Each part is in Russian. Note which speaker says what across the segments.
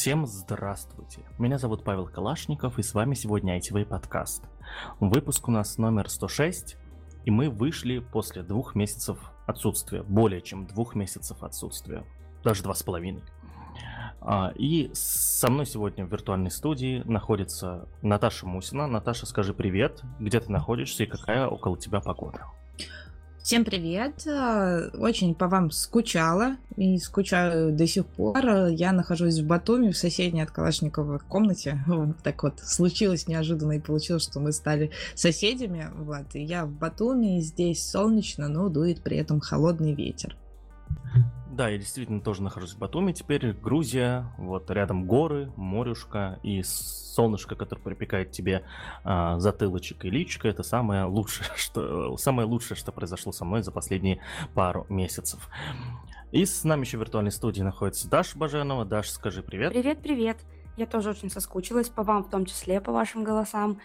Speaker 1: Всем здравствуйте! Меня зовут Павел Калашников, и с вами сегодня ITV подкаст. Выпуск у нас номер 106, и мы вышли после двух месяцев отсутствия, более чем двух месяцев отсутствия, даже два с половиной. А, и со мной сегодня в виртуальной студии находится Наташа Мусина. Наташа, скажи привет, где ты находишься и какая около тебя погода?
Speaker 2: Всем привет! Очень по вам скучала и скучаю до сих пор. Я нахожусь в Батуми, в соседней от Калашникова комнате. Вот так вот случилось неожиданно и получилось, что мы стали соседями. Вот. И я в Батуми, здесь солнечно, но дует при этом холодный ветер.
Speaker 1: Да, я действительно тоже нахожусь в Батуми. Теперь Грузия, вот рядом горы, морюшка и солнышко, которое припекает тебе а, затылочек и личико. Это самое лучшее, что, самое лучшее, что произошло со мной за последние пару месяцев. И с нами еще в виртуальной студии находится Даша Баженова. Даш, скажи привет.
Speaker 3: Привет, привет. Я тоже очень соскучилась по вам, в том числе по вашим голосам.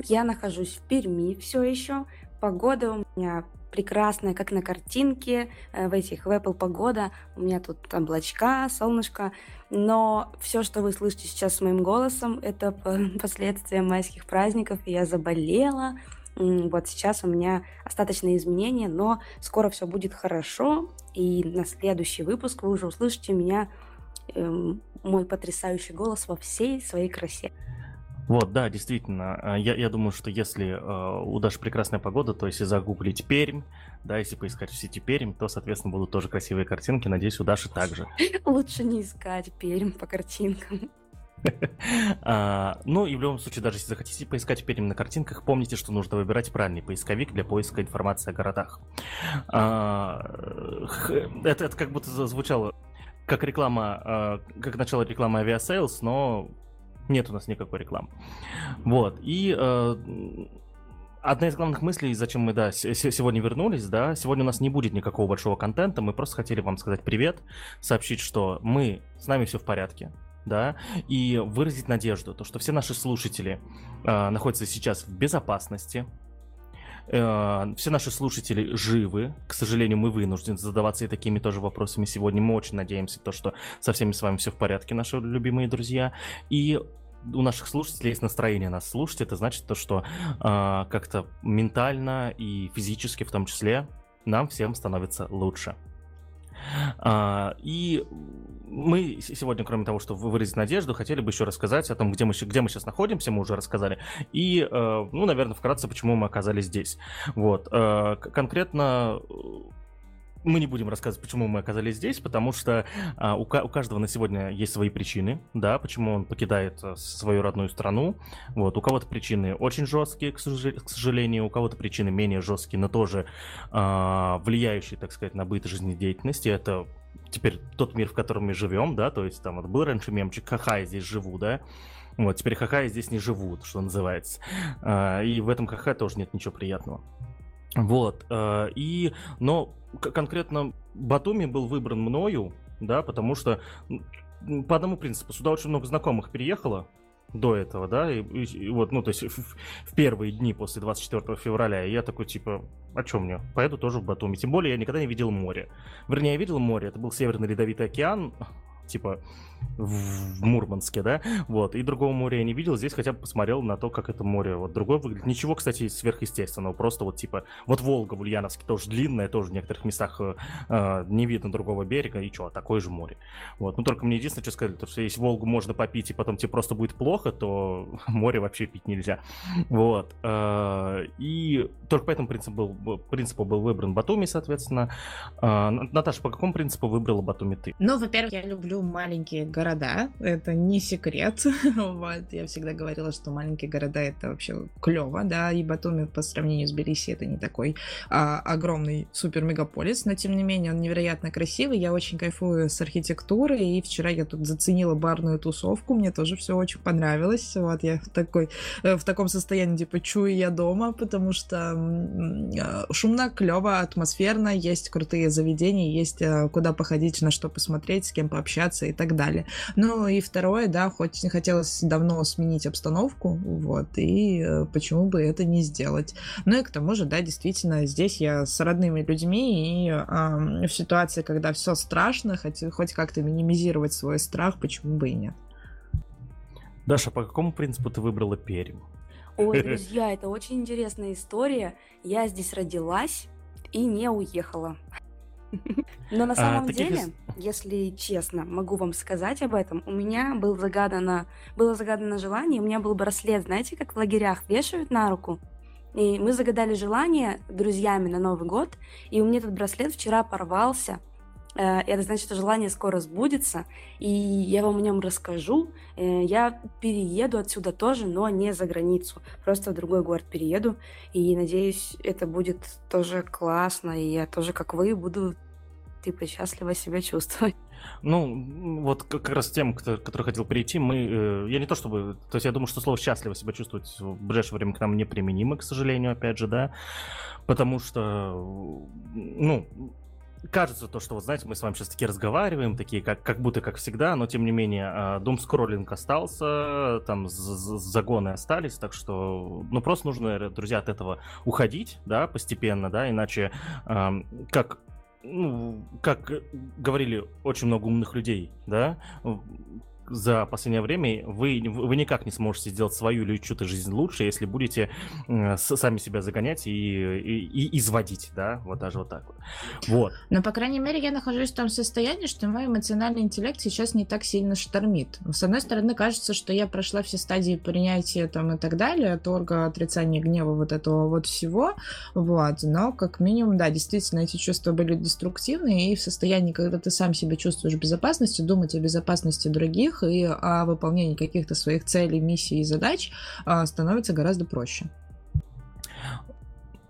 Speaker 3: Я нахожусь в Перми все еще. Погода у меня прекрасная, как на картинке, э, в этих в Apple погода. У меня тут облачка, солнышко. Но все, что вы слышите сейчас с моим голосом, это последствия майских праздников. Я заболела. Вот сейчас у меня остаточные изменения, но скоро все будет хорошо. И на следующий выпуск вы уже услышите меня, эм, мой потрясающий голос во всей своей красе.
Speaker 1: Вот, да, действительно. А, я, я думаю, что если э, у Даши прекрасная погода, то если загуглить Пермь, да, если поискать в сети Пермь, то, соответственно, будут тоже красивые картинки. Надеюсь, у Даши также.
Speaker 3: Лучше не искать Пермь по картинкам.
Speaker 1: а, ну и в любом случае, даже если захотите поискать Пермь на картинках, помните, что нужно выбирать правильный поисковик для поиска информации о городах. А, это, это как будто звучало как реклама, а, как начало рекламы Aviasales, но нет у нас никакой рекламы. Вот. И э, одна из главных мыслей, зачем мы, да, сегодня вернулись, да, сегодня у нас не будет никакого большого контента, мы просто хотели вам сказать привет, сообщить, что мы, с нами все в порядке, да, и выразить надежду, то, что все наши слушатели э, находятся сейчас в безопасности, Э, все наши слушатели живы. К сожалению, мы вынуждены задаваться и такими тоже вопросами сегодня. Мы очень надеемся, то, что со всеми с вами все в порядке, наши любимые друзья. И у наших слушателей есть настроение нас слушать. Это значит то, что э, как-то ментально и физически в том числе нам всем становится лучше. А, и мы сегодня, кроме того, что выразить надежду, хотели бы еще рассказать о том, где мы, где мы сейчас находимся, мы уже рассказали, и, э, ну, наверное, вкратце, почему мы оказались здесь. Вот. Э, конкретно мы не будем рассказывать, почему мы оказались здесь, потому что а, у, у каждого на сегодня есть свои причины, да, почему он покидает а, свою родную страну. Вот, у кого-то причины очень жесткие, к, к сожалению, у кого-то причины менее жесткие, но тоже а, влияющие, так сказать, на быт жизнедеятельности. Это теперь тот мир, в котором мы живем, да, то есть там вот был раньше мемчик «Ха-ха, я здесь живу», да, вот, теперь ха-ха, здесь не живут, что называется. А, и в этом ха-ха тоже нет ничего приятного. Вот, э, и, но конкретно Батуми был выбран мною, да, потому что по одному принципу, сюда очень много знакомых переехало до этого, да, и, и вот, ну, то есть в, в первые дни после 24 февраля, и я такой, типа, а чё мне, поеду тоже в Батуми, тем более я никогда не видел море. Вернее, я видел море, это был Северный Ледовитый океан, типа в Мурманске, да, вот, и другого моря я не видел, здесь хотя бы посмотрел на то, как это море, вот, другое выглядит, ничего, кстати, сверхъестественного, просто вот, типа, вот Волга в Ульяновске тоже длинная, тоже в некоторых местах э, э не видно другого берега, и что, такое же море, вот, ну, только мне единственное, что сказали, то, что если Волгу можно попить, и потом тебе просто будет плохо, то море вообще пить нельзя, вот, э, и только по этому принципу был, принципу был выбран Батуми, соответственно, э, Наташа, по какому принципу выбрала Батуми ты?
Speaker 2: Ну, во-первых, я люблю маленькие города, это не секрет. вот, я всегда говорила, что маленькие города это вообще клево, да, и Батуми по сравнению с Белиси это не такой а, огромный супер-мегаполис, но тем не менее он невероятно красивый, я очень кайфую с архитектурой, и вчера я тут заценила барную тусовку, мне тоже все очень понравилось, вот, я в такой, э, в таком состоянии, типа, чую я дома, потому что а, шумно, клево, атмосферно, есть крутые заведения, есть э, куда походить, на что посмотреть, с кем пообщаться и так далее. Ну и второе, да, хоть хотелось давно сменить обстановку, вот, и э, почему бы это не сделать. Ну и к тому же, да, действительно, здесь я с родными людьми, и э, в ситуации, когда все страшно, хоть, хоть как-то минимизировать свой страх, почему бы и нет.
Speaker 1: Даша, по какому принципу ты выбрала Пермь?
Speaker 3: Ой, друзья, это очень интересная история. Я здесь родилась и не уехала. Но на
Speaker 1: А,
Speaker 3: самом
Speaker 1: таких
Speaker 3: деле, если честно, могу вам сказать об этом. У меня был загадано, было загадано желание, у меня был браслет, знаете, как в лагерях вешают на руку. И мы загадали желание друзьями на Новый год, и у меня этот браслет вчера порвался. Э, Это значит, что желание скоро сбудется, и я вам о нем расскажу. Э, Я перееду отсюда тоже, но не за границу. Просто в другой город перееду, и надеюсь, это будет тоже классно, и я тоже, как вы, буду типа счастливо себя чувствовать.
Speaker 1: Ну, вот как раз тем, кто, который хотел перейти, мы, э, я не то чтобы, то есть я думаю, что слово счастливо себя чувствовать в ближайшее время к нам не применимо, к сожалению, опять же, да, потому что, ну, кажется то, что, вот знаете, мы с вами сейчас такие разговариваем, такие, как, как будто как всегда, но тем не менее, а, дом скроллинг остался, там загоны остались, так что, ну, просто нужно, э, друзья, от этого уходить, да, постепенно, да, иначе, ам, как ну, как э, говорили очень много умных людей, да, за последнее время вы, вы никак не сможете сделать свою или чью-то жизнь лучше, если будете с- сами себя загонять и, и, и изводить, да, вот даже вот так вот. Вот.
Speaker 2: Но, по крайней мере, я нахожусь в том состоянии, что мой эмоциональный интеллект сейчас не так сильно штормит. С одной стороны, кажется, что я прошла все стадии принятия там и так далее, торга, отрицания, гнева, вот этого вот всего, вот. Но, как минимум, да, действительно, эти чувства были деструктивные, и в состоянии, когда ты сам себя чувствуешь в безопасности, думать о безопасности других и о выполнении каких-то своих целей, миссий и задач а, становится гораздо проще.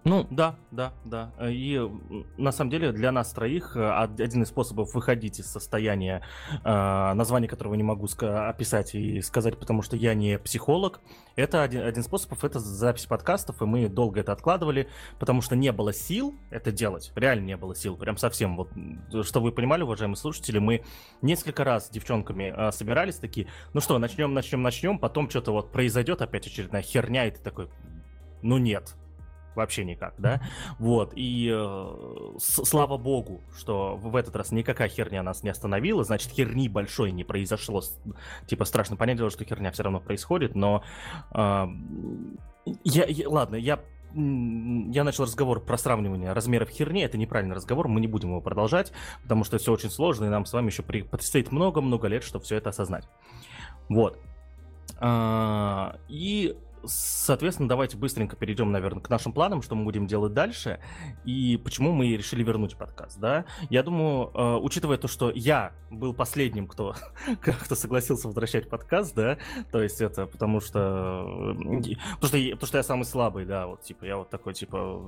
Speaker 1: Ну, да, да, да. Э, И м, на самом деле для нас троих э, од- один из способов выходить из состояния, э, название которого не могу описать и сказать, потому что я не психолог, это один, один из способов, это запись подкастов, и мы долго это откладывали, потому что не было сил это делать, реально не было сил, прям совсем. Вот, что вы понимали, уважаемые слушатели, мы несколько раз с девчонками э, собирались такие, ну что, начнем, начнем, начнем, потом что-то вот произойдет опять очередная херня, и ты такой, ну нет, вообще никак, да, вот, и э, слава богу, что в этот раз никакая херня нас не остановила, значит, херни большой не произошло, типа, страшно понять дело, что херня все равно происходит, но э, я, я- ладно, я я начал разговор про сравнивание размеров херни, это неправильный разговор, мы не будем его продолжать, потому что все очень сложно, и нам с вами еще предстоит много-много лет, чтобы все это осознать. Вот. А, И, соответственно, давайте быстренько перейдем, наверное, к нашим планам, что мы будем делать дальше, и почему мы решили вернуть подкаст, да. Я думаю, э, учитывая то, что я был последним, кто, кто согласился возвращать подкаст, да, то есть это потому что... э, Потому что, я- потому что я самый слабый, да, вот, типа, я вот такой, типа,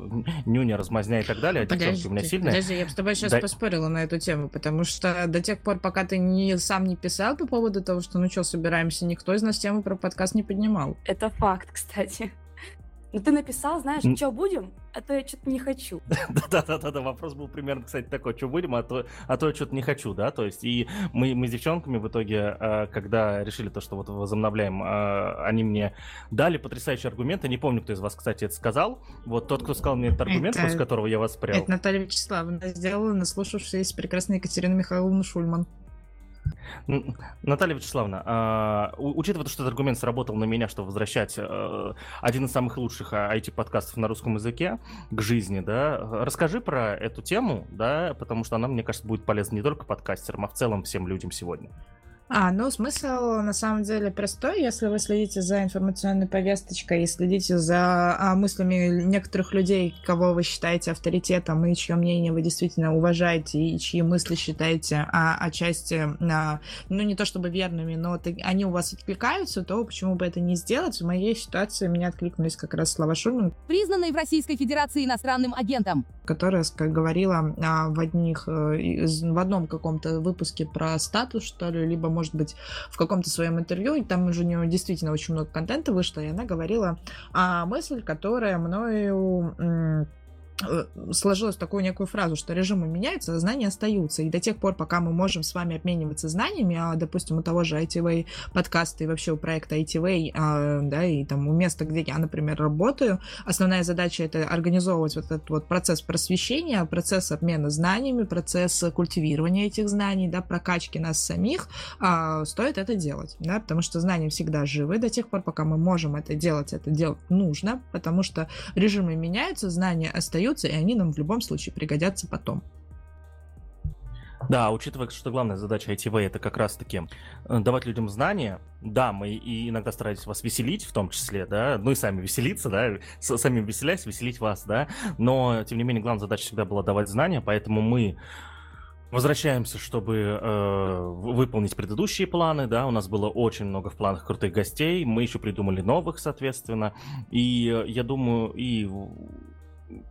Speaker 1: нюня, размазня и так далее, а девчонки у меня сильные.
Speaker 2: подожди, я бы с тобой сейчас
Speaker 1: Да.
Speaker 2: поспорила на эту тему, потому что до тех пор, пока ты не, сам не писал по поводу того, что ну что, собираемся, никто из нас тему про подкаст не поднимал.
Speaker 3: Это факт, кстати. Ну ты написал, знаешь, что будем? А то я что-то не хочу.
Speaker 1: Да-да-да, вопрос был примерно, кстати, такой, что будем, а то, а то я что-то не хочу, да, то есть, и мы, мы с девчонками в итоге, э, когда решили то, что вот возобновляем, э, они мне дали потрясающие аргументы, не помню, кто из вас, кстати, это сказал, вот тот, кто сказал мне этот аргумент,
Speaker 2: Это-
Speaker 1: после которого я воспрял.
Speaker 2: Это Наталья Вячеславовна сделала, наслушавшись прекрасной Екатерины Михайловны Шульман.
Speaker 1: Наталья Вячеславовна, а, учитывая то, что этот аргумент сработал на меня, что возвращать э, один из самых лучших IT-подкастов на русском языке к жизни, да, расскажи про эту тему, да, потому что она, мне кажется, будет полезна не только подкастерам, а в целом всем людям сегодня.
Speaker 2: А, ну, смысл на самом деле простой. Если вы следите за информационной повесточкой и следите за а, мыслями некоторых людей, кого вы считаете авторитетом и чье мнение вы действительно уважаете и чьи мысли считаете а, отчасти, а, ну, не то чтобы верными, но ты- они у вас откликаются, то почему бы это не сделать? В моей ситуации меня откликнулись как раз слова Шульман,
Speaker 4: признанной в Российской Федерации иностранным агентом.
Speaker 2: которая как говорила а, в одних э, в одном каком-то выпуске про статус что ли либо может быть в каком-то своем интервью и там уже у нее действительно очень много контента вышло и она говорила а, мысль которая мною сложилось такую некую фразу, что режимы меняются, а знания остаются. И до тех пор, пока мы можем с вами обмениваться знаниями, а, допустим, у того же ITV подкаста и вообще у проекта ITV, а, да, и там у места, где я, например, работаю, основная задача это организовывать вот этот вот процесс просвещения, процесс обмена знаниями, процесс культивирования этих знаний, да, прокачки нас самих, а, стоит это делать, да, потому что знания всегда живы до тех пор, пока мы можем это делать, это делать нужно, потому что режимы меняются, знания остаются, остаются, и они нам в любом случае пригодятся потом.
Speaker 1: Да, учитывая, что главная задача ITV это как раз-таки э, давать людям знания, да, мы и иногда старались вас веселить, в том числе, да, ну и сами веселиться, да, сами веселясь, веселить вас, да, но, тем не менее, главная задача всегда была давать знания, поэтому мы Возвращаемся, чтобы э, выполнить предыдущие планы, да, у нас было очень много в планах крутых гостей, мы еще придумали новых, соответственно, и э, я думаю, и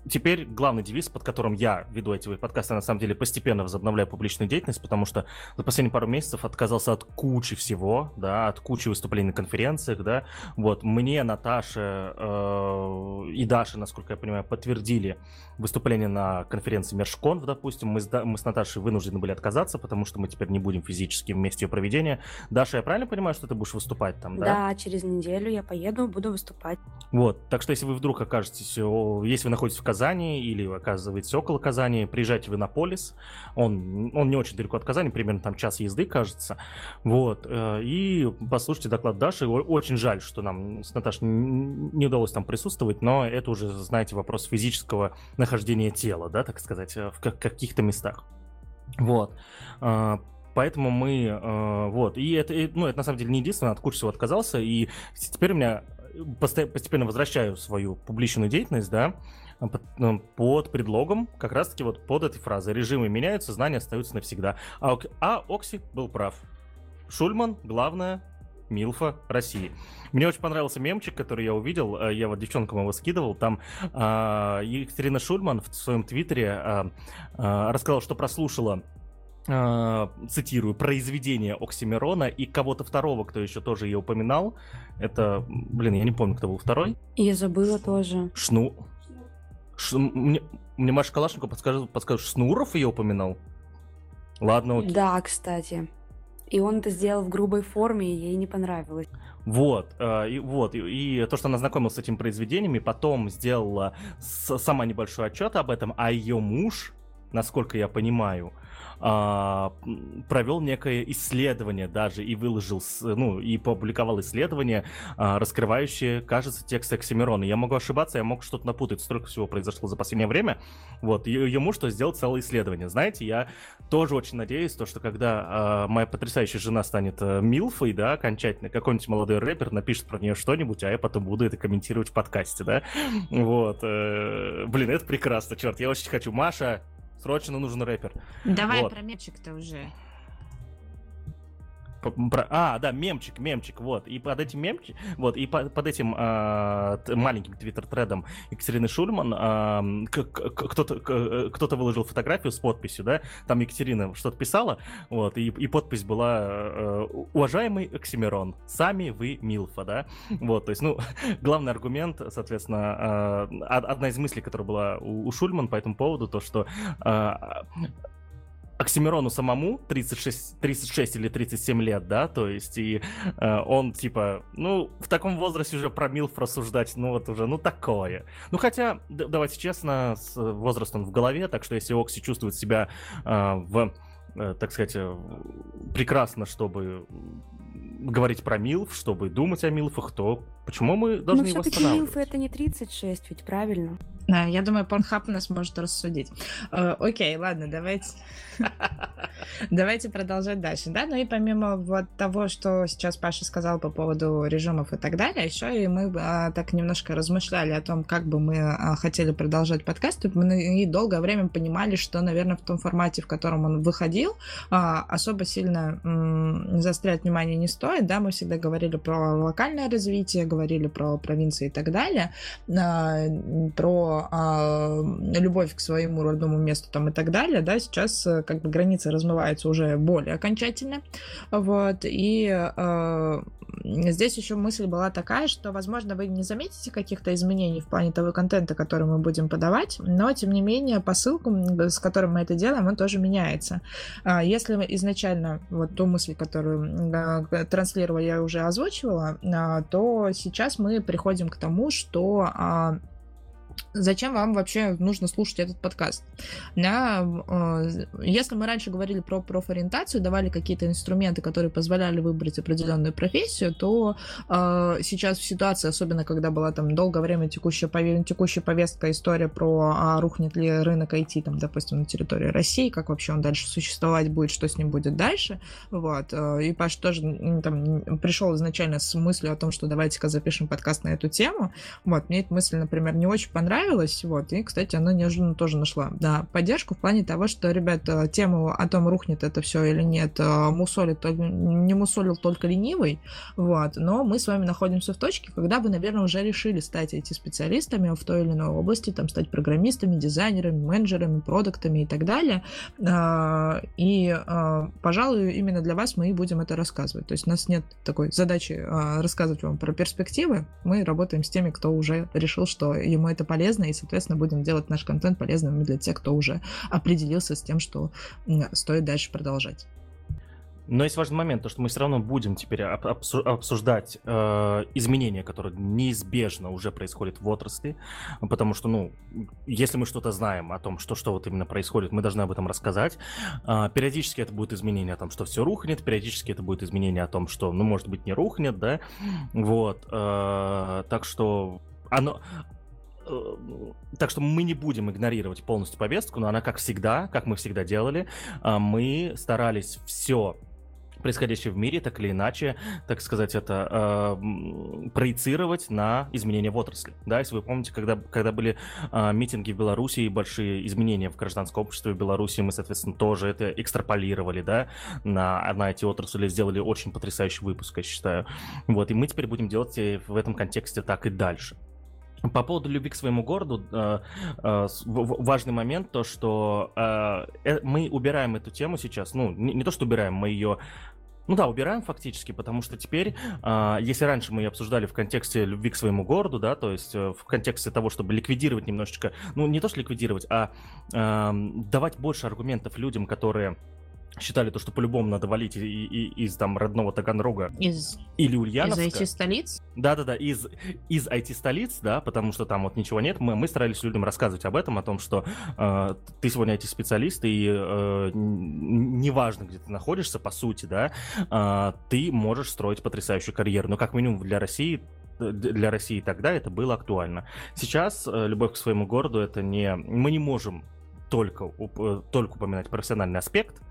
Speaker 1: теперь главный девиз, под которым я веду эти подкасты, на самом деле постепенно возобновляю публичную деятельность, потому что за последние пару месяцев отказался от кучи всего, да, от кучи выступлений на конференциях, да, вот, мне Наташа э, и Даша, насколько я понимаю, подтвердили выступление на конференции Мершконф, допустим, мы с, мы с Наташей вынуждены были отказаться, потому что мы теперь не будем физически вместе ее проведения. Даша, я правильно понимаю, что ты будешь выступать там, да?
Speaker 3: Да, через неделю я поеду, буду выступать.
Speaker 1: Вот, так что если вы вдруг окажетесь, если вы находитесь в Казани или оказываетесь около Казани, приезжайте в Иннополис, он, он не очень далеко от Казани, примерно там час езды, кажется, вот, э, и послушайте доклад Даши, очень жаль, что нам с Наташей не удалось там присутствовать, но это уже, знаете, вопрос физического нахождения тела, да, так сказать, э, в каких-то местах. Вот. А, поэтому мы, э, вот, и это, ну, это на самом деле не единственное, от кучи всего отказался, и теперь у меня постепенно возвращаю свою публичную деятельность, да, под, ну, под предлогом как раз-таки вот под этой фразой. Режимы меняются, знания остаются навсегда. А, а Окси был прав. Шульман, главное, Милфа России. Мне очень понравился мемчик, который я увидел. Э, я вот девчонкам его скидывал. Там э, Екатерина Шульман в своем твиттере э, э, рассказала, что прослушала э, цитирую, произведение Оксимирона и кого-то второго, кто еще тоже ее упоминал. Это, блин, я не помню, кто был второй.
Speaker 3: Я забыла тоже.
Speaker 1: Шну... Ш... Мне, мне Маша Калашникова подскажет, подскажет, Шнуров ее упоминал? Ладно, окей.
Speaker 3: Да, кстати. И он это сделал в грубой форме, и ей не понравилось.
Speaker 1: Вот, э, и, вот, и, и то, что она знакомилась с этим произведениями, потом сделала с, сама небольшой отчет об этом, а ее муж, насколько я понимаю, а, провел некое исследование даже и выложил, ну, и публиковал исследование, а, раскрывающее, кажется, текст Оксимирона. Я могу ошибаться, я мог что-то напутать, столько всего произошло за последнее время. Вот, ему что сделал целое исследование. Знаете, я тоже очень надеюсь, то, что когда а, моя потрясающая жена станет а, Милфой, да, окончательно, какой-нибудь молодой рэпер напишет про нее что-нибудь, а я потом буду это комментировать в подкасте, да. Вот. Э, блин, это прекрасно, черт, я очень хочу. Маша, Срочно нужен рэпер.
Speaker 2: Давай вот. про мемчик-то уже.
Speaker 1: Про, а, да, мемчик, мемчик, вот. И под этим мемчик, вот, и по, под этим э, маленьким твиттер-тредом Екатерины Шульман кто-то э, кто-то выложил фотографию с подписью, да, там Екатерина что-то писала, вот, и, и подпись была э, «Уважаемый Оксимирон, сами вы Милфа», да, вот, то есть, ну, главный аргумент, соответственно, э, одна из мыслей, которая была у, у Шульман по этому поводу, то, что э, Оксимирону самому 36, 36 или 37 лет, да, то есть, и э, он, типа, ну, в таком возрасте уже про Милф рассуждать, ну, вот уже, ну, такое. Ну, хотя, давайте честно, с возрастом в голове, так что если Окси чувствует себя э, в, э, так сказать, э, прекрасно, чтобы говорить про Милф, чтобы думать о Милфах, то почему мы должны Но его останавливать?
Speaker 3: Милфы это не 36, ведь правильно?
Speaker 2: Да, я думаю, Порнхаб нас может рассудить. Э, окей, ладно, давайте... давайте продолжать дальше. Да, ну и помимо вот того, что сейчас Паша сказал по поводу режимов и так далее, еще и мы а, так немножко размышляли о том, как бы мы а, хотели продолжать подкаст, мы и долгое время понимали, что, наверное, в том формате, в котором он выходил, а, особо сильно м- заострять внимание не стоит, да, мы всегда говорили про локальное развитие, говорили про провинции и так далее, а, про а, любовь к своему родному месту там и так далее, да, сейчас э, как бы границы размываются уже более окончательно, вот, и а, здесь еще мысль была такая, что, возможно, вы не заметите каких-то изменений в плане того контента, который мы будем подавать, но, тем не менее, посылку, с которым мы это делаем, он тоже меняется. Если изначально вот ту мысль, которую транслировала, я уже озвучивала, то сейчас мы приходим к тому, что а, зачем вам вообще нужно слушать этот подкаст. Да, э, если мы раньше говорили про профориентацию, давали какие-то инструменты, которые позволяли выбрать определенную профессию, то э, сейчас в ситуации, особенно когда была там долгое время текущая, текущая повестка, история про а, рухнет ли рынок IT, там, допустим, на территории России, как вообще он дальше существовать будет, что с ним будет дальше, вот, э, и Паш тоже там пришел изначально с мыслью о том, что давайте-ка запишем подкаст на эту тему, вот, мне эта мысль, например, не очень понравилась, понравилось, вот, и, кстати, она неожиданно тоже нашла, да, поддержку в плане того, что, ребята, тему о том, рухнет это все или нет, э, мусолит, не мусолил только ленивый, вот, но мы с вами находимся в точке, когда вы, наверное, уже решили стать IT-специалистами в той или иной области, там, стать программистами, дизайнерами, менеджерами, продуктами и так далее, а, и, пожалуй, именно для вас мы и будем это рассказывать, то есть у нас нет такой задачи рассказывать вам про перспективы, мы работаем с теми, кто уже решил, что ему это полезно, полезно, и, соответственно, будем делать наш контент полезным для тех, кто уже определился с тем, что стоит дальше продолжать.
Speaker 1: Но есть важный момент, то что мы все равно будем теперь обсуждать э, изменения, которые неизбежно уже происходят в отрасли, потому что, ну, если мы что-то знаем о том, что, что вот именно происходит, мы должны об этом рассказать. Э, периодически это будет изменение о том, что все рухнет, периодически это будет изменение о том, что, ну, может быть, не рухнет, да, вот, э, так что оно, так что мы не будем игнорировать полностью повестку, но она, как всегда, как мы всегда делали, а, мы старались все происходящее в мире, так или иначе, так сказать, это э, проецировать на изменения в отрасли. Да, если вы помните, когда, когда были э, митинги в Беларуси и большие изменения в гражданском обществе в Беларуси, мы, соответственно, тоже это экстраполировали, да, на, на эти отрасли, сделали очень потрясающий выпуск, я считаю. Вот, и мы теперь будем делать в этом контексте так и дальше. По поводу любви к своему городу, э, э, важный момент то, что э, мы убираем эту тему сейчас, ну, не то, что убираем, мы ее ну да, убираем фактически, потому что теперь, э, если раньше мы ее обсуждали в контексте любви к своему городу, да, то есть э, в контексте того, чтобы ликвидировать немножечко, ну не то что ликвидировать, а э, давать больше аргументов людям, которые считали то, что по-любому надо валить и, и, из там родного Таганрога
Speaker 2: из,
Speaker 1: или Ульяновска.
Speaker 2: Из IT-столиц?
Speaker 1: Да-да-да, из, из IT-столиц, да, потому что там вот ничего нет. Мы, мы старались людям рассказывать об этом, о том, что э, ты сегодня IT-специалист, и э, неважно, где ты находишься, по сути, да, э, ты можешь строить потрясающую карьеру. Но как минимум для России для России тогда это было актуально. Сейчас э, любовь к своему городу это не... Мы не можем только, э, только упоминать профессиональный аспект,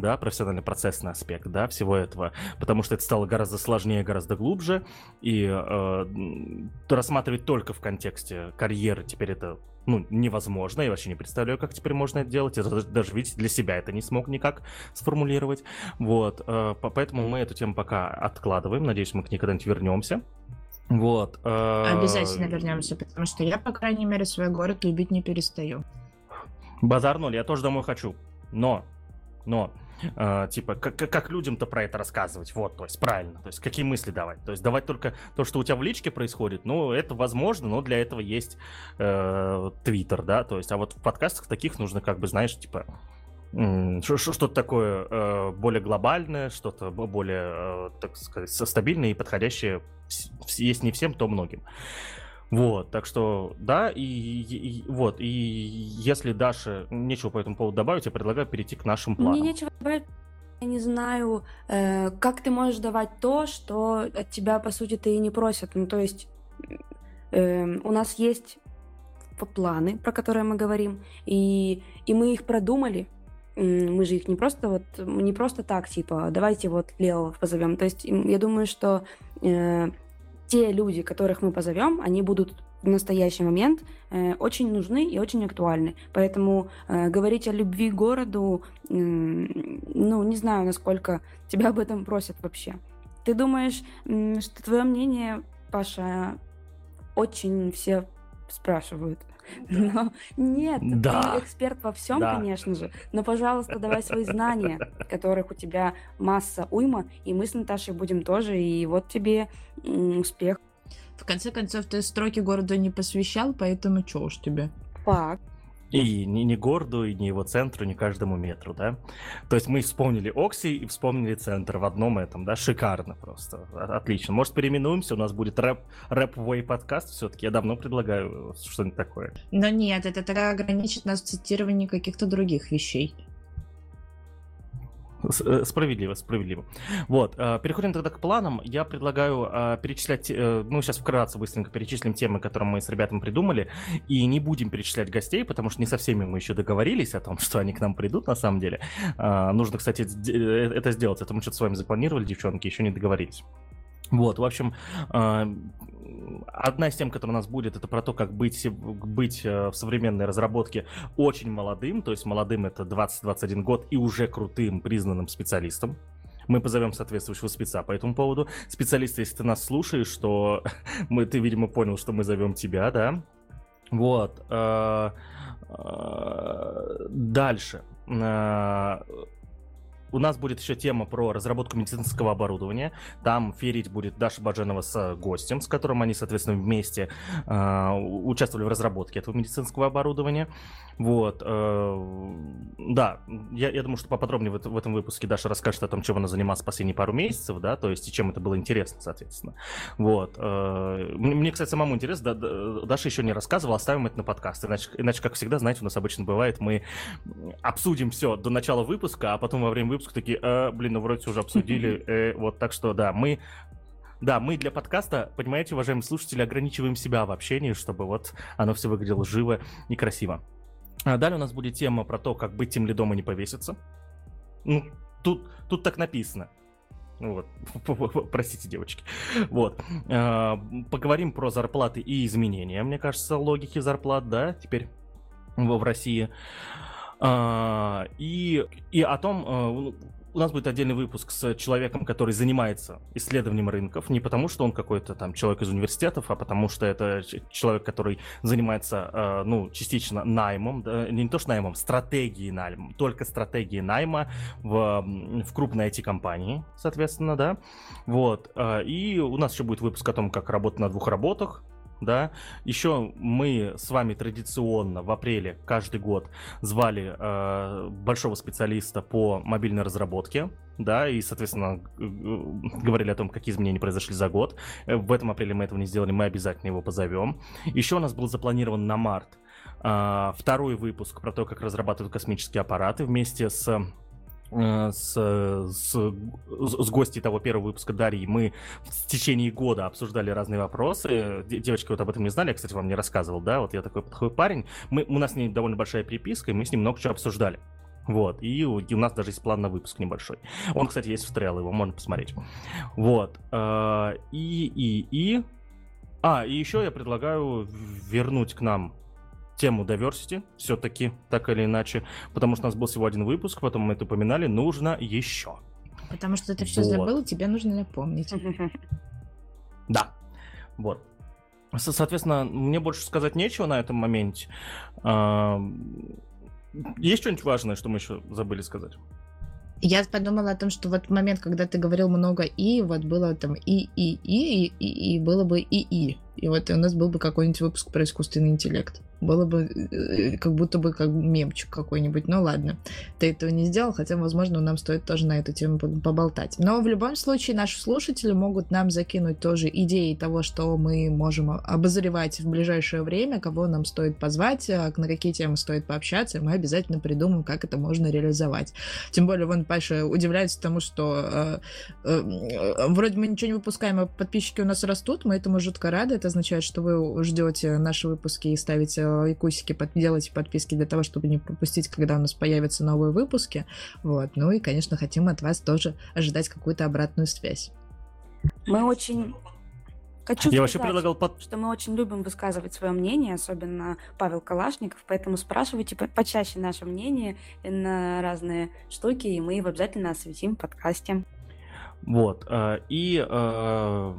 Speaker 1: да, профессиональный процессный аспект, да, всего этого, потому что это стало гораздо сложнее, гораздо глубже, и э, рассматривать только в контексте карьеры теперь это ну, невозможно, я вообще не представляю, как теперь можно это делать, я даже, видите, для себя это не смог никак сформулировать, вот, э, поэтому мы эту тему пока откладываем, надеюсь, мы к ней когда-нибудь вернемся, вот.
Speaker 2: Э... Обязательно вернемся, потому что я, по крайней мере, свой город любить не перестаю.
Speaker 1: Базар ноль, я тоже домой хочу, но но э, типа, как, как людям-то про это рассказывать? Вот, то есть, правильно. То есть, какие мысли давать? То есть, давать только то, что у тебя в личке происходит, ну, это возможно, но для этого есть э, Твиттер, да, то есть, а вот в подкастах таких нужно, как бы, знаешь, типа, что-то такое э, более глобальное, что-то более, э, так сказать, стабильное и подходящее, есть не всем, то многим. Вот, так что, да, и, и, и вот, и если Даша нечего по этому поводу добавить, я предлагаю перейти к нашим планам.
Speaker 3: Мне нечего добавить, я не знаю, э, как ты можешь давать то, что от тебя, по сути, ты и не просят. Ну, то есть, э, у нас есть планы, про которые мы говорим, и, и мы их продумали, мы же их не просто вот не просто так типа давайте вот Лео позовем то есть я думаю что э, те люди, которых мы позовем, они будут в настоящий момент э, очень нужны и очень актуальны. Поэтому э, говорить о любви к городу, э, ну, не знаю, насколько тебя об этом просят вообще. Ты думаешь, э, что твое мнение, Паша, очень все спрашивают? Но нет,
Speaker 1: Да.
Speaker 3: ты эксперт во всем,
Speaker 1: Да.
Speaker 3: конечно же. Но, пожалуйста, давай свои знания, которых у тебя масса уйма, и мы с Наташей будем тоже, и вот тебе успех.
Speaker 2: В конце концов, ты строки города не посвящал, поэтому чё уж тебе.
Speaker 3: Факт.
Speaker 1: И ни, ни городу, и ни его центру, ни каждому метру, да? То есть мы вспомнили Окси и вспомнили центр в одном этом, да? Шикарно просто. Отлично. Может, переименуемся, у нас будет рэп, рэп-вей подкаст все-таки. Я давно предлагаю что-нибудь такое.
Speaker 2: Но нет, это тогда ограничит нас в цитировании каких-то других вещей.
Speaker 1: Э, Справедливо, справедливо. Вот, э, переходим тогда к планам. Я предлагаю э, перечислять, ну, сейчас вкратце быстренько перечислим темы, которые мы с ребятами придумали, и не будем перечислять гостей, потому что не со всеми мы еще договорились о том, что они к нам придут, на самом деле. Нужно, кстати, это сделать, это мы что-то с вами запланировали, девчонки, еще не договорились. Вот, в общем, одна из тем, которая у нас будет, это про то, как быть, быть э, в современной разработке очень молодым, то есть молодым это 20-21 год и уже крутым признанным специалистом. Мы позовем соответствующего спеца по этому поводу. Специалист, если ты нас слушаешь, что мы, ты, видимо, понял, что мы зовем тебя, да? Вот. э, э, Дальше. Э, У нас будет еще тема про разработку медицинского оборудования. Там ферить будет Даша Баженова с гостем, с которым они, соответственно, вместе э, участвовали в разработке этого медицинского оборудования. Вот. э, да, я, я думаю, что поподробнее в, в этом выпуске Даша расскажет о том, чем она занималась последние пару месяцев, да, то есть и чем это было интересно, соответственно. Вот. э, Мне, кстати, самому интересно, да- Даша еще не рассказывала, оставим это на подкаст. Иначе, иначе, как всегда, знаете, у нас обычно бывает, мы обсудим все до начала выпуска, а потом во время выпуска такие, «Э, блин, ну вроде уже обсудили, э, вот, так что, да, мы да, мы для подкаста, понимаете, уважаемые слушатели, ограничиваем себя в общении, чтобы вот оно все выглядело живо и красиво. А далее у нас будет тема про то, как быть тем лидом и не повеситься. Ну, тут, тут так написано. Ну Вот, простите, девочки. Вот. А, Поговорим про зарплаты и изменения, мне кажется, логики зарплат, да, теперь в России. А, И, и о том, э, у нас будет отдельный выпуск с человеком, который занимается исследованием рынков, не потому что он какой-то там человек из университетов, а потому что это человек, который занимается, э, ну, частично наймом, да, не то что наймом, стратегией найма, только стратегией найма в, в крупной IT-компании, соответственно, да. Вот. э, И у нас еще будет выпуск о том, как работать на двух работах, да. Еще мы с вами традиционно в апреле каждый год звали э, большого специалиста по мобильной разработке, да, и, соответственно, говорили о том, какие изменения произошли за год. Э, В этом апреле мы этого не сделали, мы обязательно его позовем. Еще у нас был запланирован на март э, второй выпуск про то, как разрабатывают космические аппараты вместе с с, с, с гостей того первого выпуска Дарьи мы в течение года обсуждали разные вопросы. Де- Девочки вот об этом не знали, я, кстати, вам не рассказывал, да, вот я такой плохой парень. Мы, у нас с ней довольно большая переписка, и мы с ним много чего обсуждали. Вот, и у, и у нас даже есть план на выпуск небольшой. Он, кстати, есть в трейл, его можно посмотреть. Вот. э, И, и, и... А, и еще я предлагаю вернуть к нам тему diversity, все-таки, так или иначе, потому что у нас был всего один выпуск, потом мы это упоминали, нужно еще.
Speaker 2: Потому что ты все
Speaker 1: Вот.
Speaker 2: забыл, тебе нужно напомнить.
Speaker 1: Да, вот. Со- Соответственно, мне больше сказать нечего на этом моменте. Ам, Есть что-нибудь важное, что мы еще забыли сказать?
Speaker 2: Я подумала о том, что вот момент, когда ты говорил много и, вот было там и, и, и, и, и, и было бы и, и. И вот у нас был бы какой-нибудь выпуск про искусственный интеллект. Было бы э, как будто бы как мемчик какой-нибудь. Ну ладно, ты этого не сделал, хотя, возможно, нам стоит тоже на эту тему по- поболтать. Но в любом случае наши слушатели могут нам закинуть тоже идеи того, что мы можем обозревать в ближайшее время, кого нам стоит позвать, а на какие темы стоит пообщаться, и мы обязательно придумаем, как это можно реализовать. Тем более, вон Паша удивляется тому, что э, э, вроде мы ничего не выпускаем, а подписчики у нас растут, мы этому жутко рады. Это означает, что вы ждете наши выпуски и ставите лайкусики, под, делаете подписки для того, чтобы не пропустить, когда у нас появятся новые выпуски. Вот. Ну и, конечно, хотим от вас тоже ожидать какую-то обратную связь.
Speaker 3: Мы очень... Хочу
Speaker 1: Я вообще предлагал под...
Speaker 3: что мы очень любим высказывать свое мнение, особенно Павел Калашников, поэтому спрашивайте по- почаще наше мнение на разные штуки, и мы его обязательно осветим в подкасте.
Speaker 1: Вот. э, И э,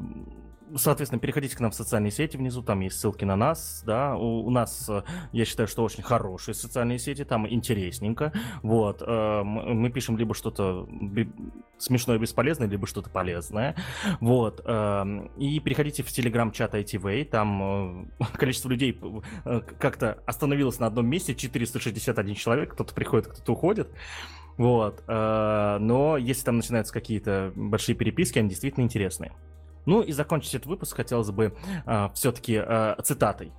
Speaker 1: Соответственно, переходите к нам в социальные сети внизу, там есть ссылки на нас, да, у, у нас, э, я считаю, что очень хорошие социальные сети, там интересненько, вот, э, мы пишем либо что-то смешное бесполезное, либо что-то полезное, вот, э, и переходите в телеграм-чат ITV, там количество людей как-то остановилось на одном месте, 461 человек, кто-то приходит, кто-то уходит, вот, но если там начинаются какие-то большие переписки, они действительно интересные. Ну и закончить этот выпуск хотелось бы э, все-таки э, цитатой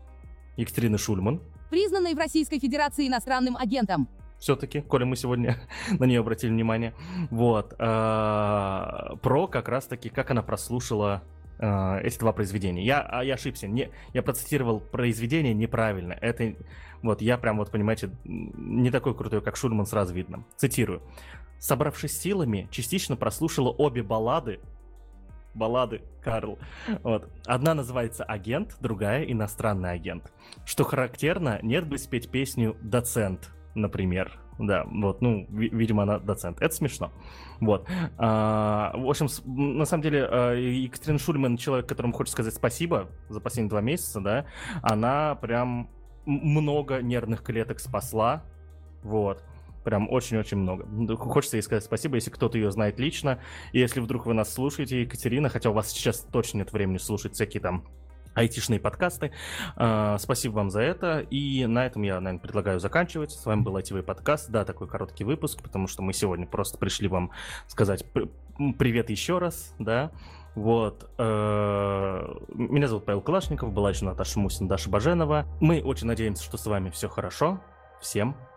Speaker 1: Екатерины Шульман.
Speaker 4: Признанной в Российской Федерации иностранным агентом.
Speaker 1: Все-таки, коли мы сегодня на нее обратили внимание. Вот. Э, про как раз-таки, как она прослушала э, эти два произведения. Я, а, я ошибся. Не, я процитировал произведение неправильно. Это вот я прям вот, понимаете, не такой крутой, как Шульман, сразу видно. Цитирую. Собравшись силами, частично прослушала обе баллады баллады Карл. Вот. Одна называется «Агент», другая «Иностранный агент». Что характерно, нет бы спеть песню «Доцент», например. Да, вот, ну, ви- видимо, она доцент. Это смешно. Вот. А, в общем, на самом деле, а, Екатерина Шульман, человек, которому хочется сказать спасибо за последние два месяца, да, она прям много нервных клеток спасла. Вот. Прям очень-очень много. Хочется ей сказать спасибо, если кто-то ее знает лично. И если вдруг вы нас слушаете, Екатерина, хотя у вас сейчас точно нет времени слушать всякие там айтишные подкасты. Uh, спасибо вам за это. И на этом я, наверное, предлагаю заканчивать. С вами был айтивый подкаст. Да, такой короткий выпуск, потому что мы сегодня просто пришли вам сказать привет еще раз, да. Вот. Uh, меня зовут Павел Калашников, была еще Наташа Мусина, Даша Баженова. Мы очень надеемся, что с вами все хорошо. Всем